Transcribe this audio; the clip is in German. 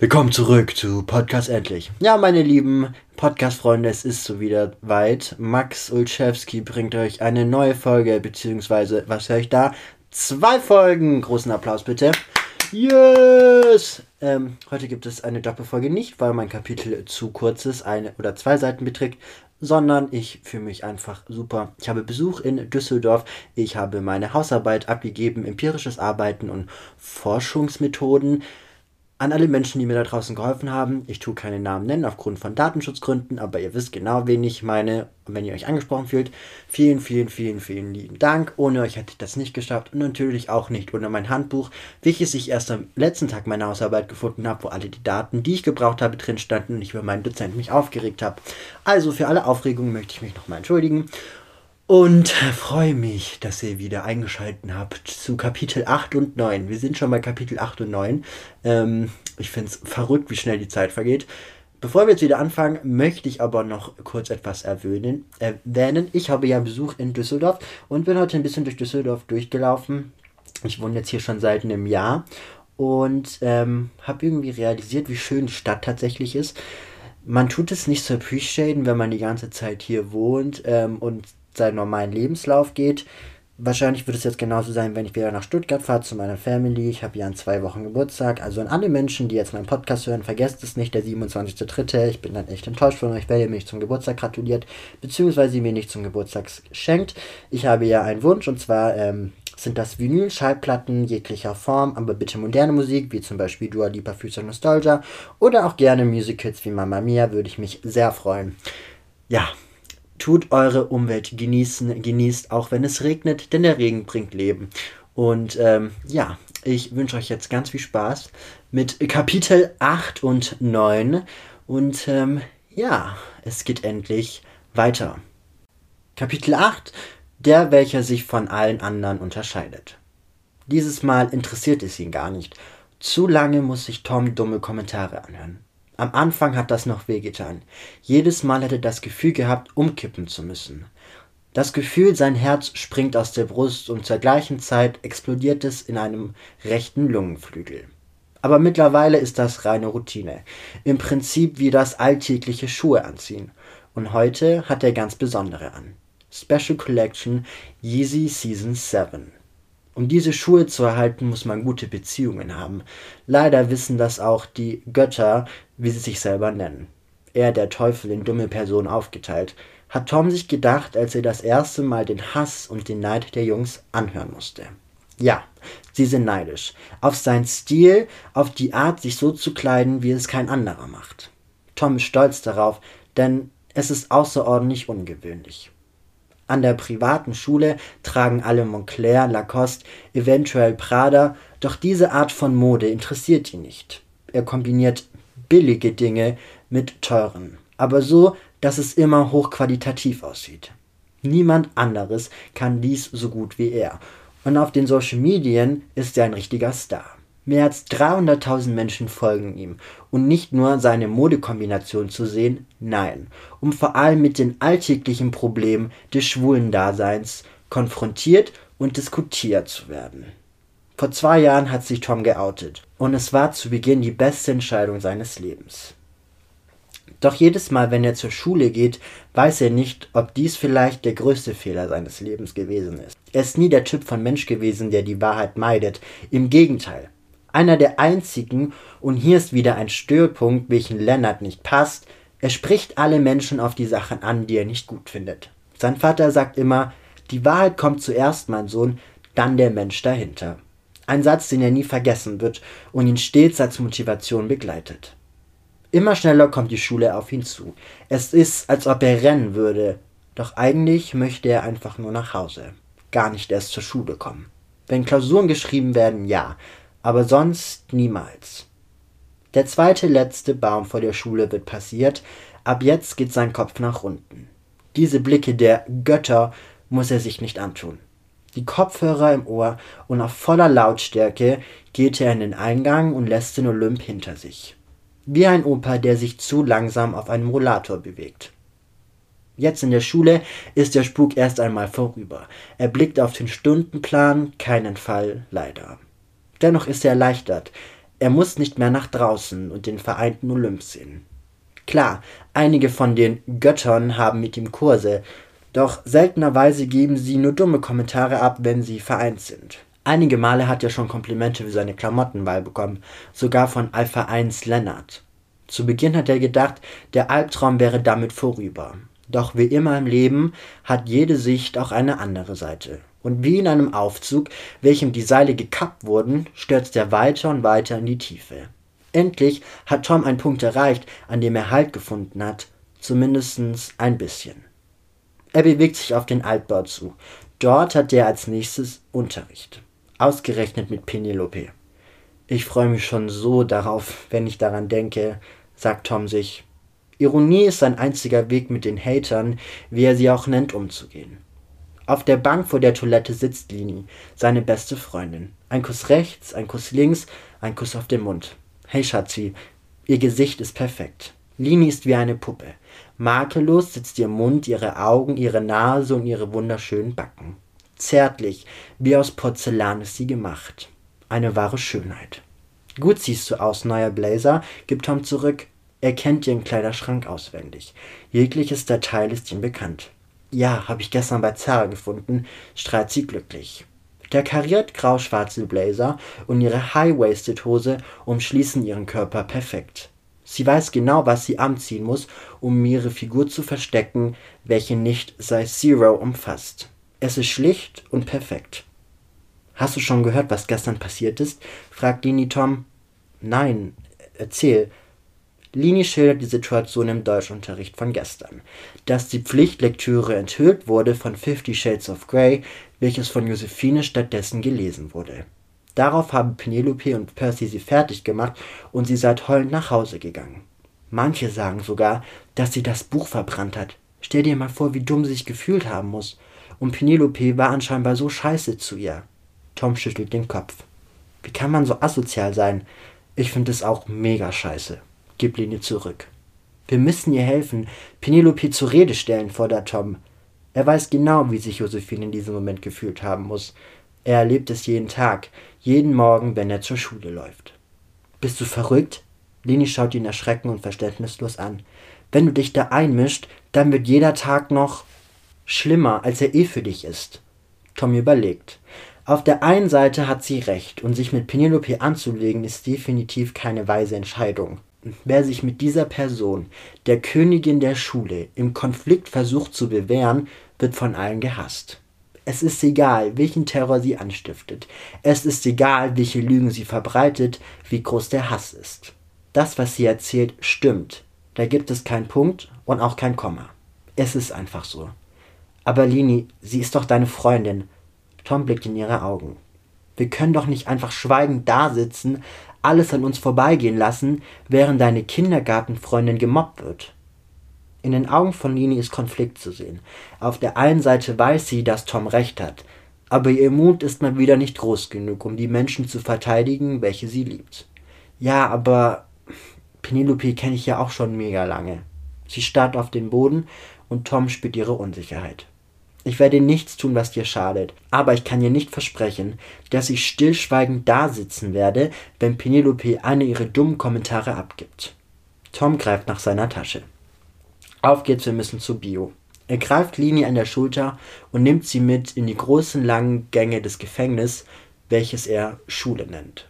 Willkommen zurück zu Podcast Endlich. Ja, meine lieben Podcast-Freunde, es ist so wieder weit. Max Ulczewski bringt euch eine neue Folge, beziehungsweise, was höre ich da? Zwei Folgen. Großen Applaus bitte. Yes! Ähm, heute gibt es eine Doppelfolge nicht, weil mein Kapitel zu kurz ist, eine oder zwei Seiten beträgt, sondern ich fühle mich einfach super. Ich habe Besuch in Düsseldorf. Ich habe meine Hausarbeit abgegeben, empirisches Arbeiten und Forschungsmethoden an alle Menschen, die mir da draußen geholfen haben. Ich tue keine Namen nennen aufgrund von Datenschutzgründen, aber ihr wisst genau, wen ich meine. Und wenn ihr euch angesprochen fühlt, vielen, vielen, vielen, vielen lieben Dank. Ohne euch hätte ich das nicht geschafft und natürlich auch nicht ohne mein Handbuch, welches ich erst am letzten Tag meiner Hausarbeit gefunden habe, wo alle die Daten, die ich gebraucht habe, drin standen und ich über meinen Dozenten mich aufgeregt habe. Also für alle Aufregungen möchte ich mich nochmal entschuldigen. Und freue mich, dass ihr wieder eingeschaltet habt zu Kapitel 8 und 9. Wir sind schon bei Kapitel 8 und 9. Ähm, ich finde es verrückt, wie schnell die Zeit vergeht. Bevor wir jetzt wieder anfangen, möchte ich aber noch kurz etwas erwähnen. erwähnen. Ich habe ja Besuch in Düsseldorf und bin heute ein bisschen durch Düsseldorf durchgelaufen. Ich wohne jetzt hier schon seit einem Jahr und ähm, habe irgendwie realisiert, wie schön die Stadt tatsächlich ist. Man tut es nicht so appreciaten, wenn man die ganze Zeit hier wohnt ähm, und seinen normalen Lebenslauf geht. Wahrscheinlich wird es jetzt genauso sein, wenn ich wieder nach Stuttgart fahre zu meiner Family. Ich habe ja in zwei Wochen Geburtstag. Also an alle Menschen, die jetzt meinen Podcast hören, vergesst es nicht, der 27.3. Ich bin dann echt enttäuscht von euch, weil ihr mir nicht zum Geburtstag gratuliert, beziehungsweise mir nicht zum Geburtstag schenkt. Ich habe ja einen Wunsch und zwar ähm, sind das Vinyl-Schallplatten jeglicher Form, aber bitte moderne Musik, wie zum Beispiel Dua Lipa Future Nostalgia oder auch gerne Musicals wie Mamma Mia, würde ich mich sehr freuen. Ja, tut eure Umwelt genießen, genießt auch wenn es regnet, denn der Regen bringt Leben. Und ähm, ja, ich wünsche euch jetzt ganz viel Spaß mit Kapitel 8 und 9. Und ähm, ja, es geht endlich weiter. Kapitel 8, der welcher sich von allen anderen unterscheidet. Dieses Mal interessiert es ihn gar nicht. Zu lange muss sich Tom dumme Kommentare anhören. Am Anfang hat das noch wehgetan. Jedes Mal er das Gefühl gehabt, umkippen zu müssen. Das Gefühl, sein Herz springt aus der Brust und zur gleichen Zeit explodiert es in einem rechten Lungenflügel. Aber mittlerweile ist das reine Routine. Im Prinzip wie das alltägliche Schuhe anziehen. Und heute hat er ganz besondere an. Special Collection Yeezy Season 7. Um diese Schuhe zu erhalten, muss man gute Beziehungen haben. Leider wissen das auch die Götter, wie sie sich selber nennen. Er, der Teufel, in dumme Personen aufgeteilt, hat Tom sich gedacht, als er das erste Mal den Hass und den Neid der Jungs anhören musste. Ja, sie sind neidisch. Auf seinen Stil, auf die Art, sich so zu kleiden, wie es kein anderer macht. Tom ist stolz darauf, denn es ist außerordentlich ungewöhnlich. An der privaten Schule tragen alle Montclair, Lacoste, eventuell Prada, doch diese Art von Mode interessiert ihn nicht. Er kombiniert billige Dinge mit teuren, aber so, dass es immer hochqualitativ aussieht. Niemand anderes kann dies so gut wie er. Und auf den Social Medien ist er ein richtiger Star. Mehr als 300.000 Menschen folgen ihm. Und nicht nur seine Modekombination zu sehen, nein, um vor allem mit den alltäglichen Problemen des schwulen Daseins konfrontiert und diskutiert zu werden. Vor zwei Jahren hat sich Tom geoutet und es war zu Beginn die beste Entscheidung seines Lebens. Doch jedes Mal, wenn er zur Schule geht, weiß er nicht, ob dies vielleicht der größte Fehler seines Lebens gewesen ist. Er ist nie der Typ von Mensch gewesen, der die Wahrheit meidet. Im Gegenteil, einer der einzigen, und hier ist wieder ein Störpunkt, welchen Lennart nicht passt, er spricht alle Menschen auf die Sachen an, die er nicht gut findet. Sein Vater sagt immer, die Wahrheit kommt zuerst, mein Sohn, dann der Mensch dahinter. Ein Satz, den er nie vergessen wird und ihn stets als Motivation begleitet. Immer schneller kommt die Schule auf ihn zu. Es ist, als ob er rennen würde, doch eigentlich möchte er einfach nur nach Hause, gar nicht erst zur Schule kommen. Wenn Klausuren geschrieben werden, ja, aber sonst niemals. Der zweite letzte Baum vor der Schule wird passiert, ab jetzt geht sein Kopf nach unten. Diese Blicke der Götter muss er sich nicht antun. Die Kopfhörer im Ohr und auf voller Lautstärke geht er in den Eingang und lässt den Olymp hinter sich. Wie ein Opa, der sich zu langsam auf einem Rollator bewegt. Jetzt in der Schule ist der Spuk erst einmal vorüber. Er blickt auf den Stundenplan, keinen Fall, leider. Dennoch ist er erleichtert. Er muss nicht mehr nach draußen und den vereinten Olymp sehen. Klar, einige von den Göttern haben mit ihm Kurse, doch seltenerweise geben sie nur dumme Kommentare ab, wenn sie vereint sind. Einige Male hat er schon Komplimente für seine Klamottenwahl bekommen, sogar von Alpha 1 Lennart. Zu Beginn hat er gedacht, der Albtraum wäre damit vorüber. Doch wie immer im Leben hat jede Sicht auch eine andere Seite. Und wie in einem Aufzug, welchem die Seile gekappt wurden, stürzt er weiter und weiter in die Tiefe. Endlich hat Tom einen Punkt erreicht, an dem er Halt gefunden hat, zumindest ein bisschen. Er bewegt sich auf den Altbau zu. Dort hat er als nächstes Unterricht. Ausgerechnet mit Penelope. Ich freue mich schon so darauf, wenn ich daran denke, sagt Tom sich. Ironie ist sein einziger Weg mit den Hatern, wie er sie auch nennt, umzugehen. Auf der Bank vor der Toilette sitzt Lini, seine beste Freundin. Ein Kuss rechts, ein Kuss links, ein Kuss auf den Mund. Hey Schatzi, ihr Gesicht ist perfekt. Lini ist wie eine Puppe. Makellos sitzt ihr Mund, ihre Augen, ihre Nase und ihre wunderschönen Backen. Zärtlich, wie aus Porzellan ist sie gemacht. Eine wahre Schönheit. Gut siehst du aus, neuer Blazer, gibt Tom zurück. Er kennt ihren Kleiderschrank auswendig. Jegliches Detail ist ihm bekannt. Ja, habe ich gestern bei Zara gefunden, strahlt sie glücklich. Der kariert grau-schwarze Blazer und ihre High-Waisted-Hose umschließen ihren Körper perfekt. Sie weiß genau, was sie anziehen muss, um ihre Figur zu verstecken, welche nicht Size Zero umfasst. Es ist schlicht und perfekt. Hast du schon gehört, was gestern passiert ist? fragt Lini Tom. Nein, erzähl. Lini schildert die Situation im Deutschunterricht von gestern. Dass die Pflichtlektüre enthüllt wurde von Fifty Shades of Grey, welches von Josephine stattdessen gelesen wurde. Darauf haben Penelope und Percy sie fertig gemacht und sie seid heulend nach Hause gegangen. Manche sagen sogar, dass sie das Buch verbrannt hat. Stell dir mal vor, wie dumm sie sich gefühlt haben muss. Und Penelope war anscheinend so scheiße zu ihr. Tom schüttelt den Kopf. Wie kann man so asozial sein? Ich finde es auch mega scheiße. Gib Linie zurück. Wir müssen ihr helfen, Penelope zur Rede stellen, fordert Tom. Er weiß genau, wie sich Josephine in diesem Moment gefühlt haben muss. Er erlebt es jeden Tag, jeden Morgen, wenn er zur Schule läuft. Bist du verrückt? Lini schaut ihn erschreckend und verständnislos an. Wenn du dich da einmischt, dann wird jeder Tag noch schlimmer, als er eh für dich ist. Tom überlegt. Auf der einen Seite hat sie recht, und sich mit Penelope anzulegen ist definitiv keine weise Entscheidung. Wer sich mit dieser Person, der Königin der Schule, im Konflikt versucht zu bewähren, wird von allen gehasst. Es ist egal, welchen Terror sie anstiftet. Es ist egal, welche Lügen sie verbreitet, wie groß der Hass ist. Das, was sie erzählt, stimmt. Da gibt es keinen Punkt und auch kein Komma. Es ist einfach so. Aber Lini, sie ist doch deine Freundin. Tom blickt in ihre Augen. Wir können doch nicht einfach schweigend dasitzen, alles an uns vorbeigehen lassen, während deine Kindergartenfreundin gemobbt wird. In den Augen von Lini ist Konflikt zu sehen. Auf der einen Seite weiß sie, dass Tom recht hat, aber ihr Mut ist mal wieder nicht groß genug, um die Menschen zu verteidigen, welche sie liebt. Ja, aber Penelope kenne ich ja auch schon mega lange. Sie starrt auf den Boden und Tom spürt ihre Unsicherheit. Ich werde nichts tun, was dir schadet, aber ich kann dir nicht versprechen, dass ich stillschweigend dasitzen werde, wenn Penelope eine ihrer dummen Kommentare abgibt. Tom greift nach seiner Tasche. Auf geht's, wir müssen zu Bio. Er greift Lini an der Schulter und nimmt sie mit in die großen langen Gänge des Gefängnisses, welches er Schule nennt.